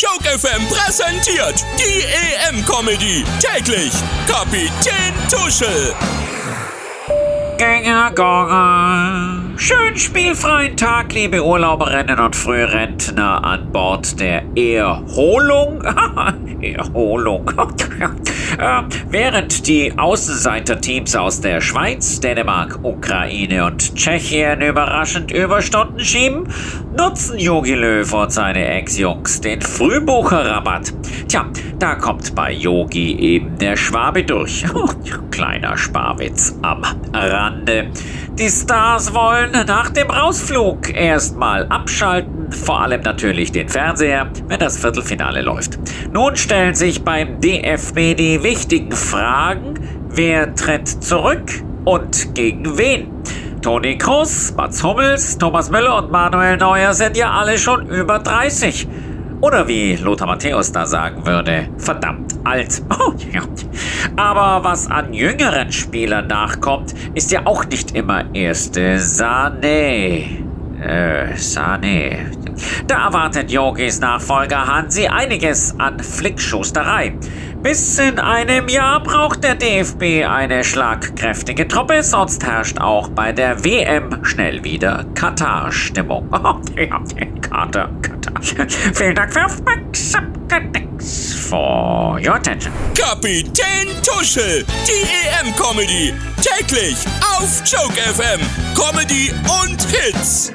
Joke FM präsentiert die EM-Comedy. Täglich Kapitän Tuschel. Gänger, Gänger. Schönen spielfreien Tag, liebe Urlauberinnen und Frührentner an Bord der Erholung. Erholung. äh, während die Außenseiterteams aus der Schweiz, Dänemark, Ukraine und Tschechien überraschend Überstunden schieben, nutzen Jogi Löw und seine Ex-Jungs den Frühbucherrabatt. Tja, da kommt bei Yogi eben der Schwabe durch. Kleiner Sparwitz am Rande. Die Stars wollen nach dem Rausflug erstmal abschalten, vor allem natürlich den Fernseher, wenn das Viertelfinale läuft. Nun stellen sich beim DFB die wichtigen Fragen, wer tritt zurück und gegen wen? Toni Kroos, Mats Hummels, Thomas Müller und Manuel Neuer sind ja alle schon über 30. Oder wie Lothar Matthäus da sagen würde, verdammt alt. Oh, ja. Aber was an jüngeren Spielern nachkommt, ist ja auch nicht immer erste Sahne. Äh, Sahne. Da erwartet Yogis Nachfolger Hansi einiges an Flickschusterei. Bis in einem Jahr braucht der DFB eine schlagkräftige Truppe, sonst herrscht auch bei der WM schnell wieder Katar-Stimmung. Katar, Katar. Vielen Dank für Aufmerksamkeit. For your attention. Kapitän Tuschel, die EM-Comedy. Täglich auf Joke FM. Comedy und Hits.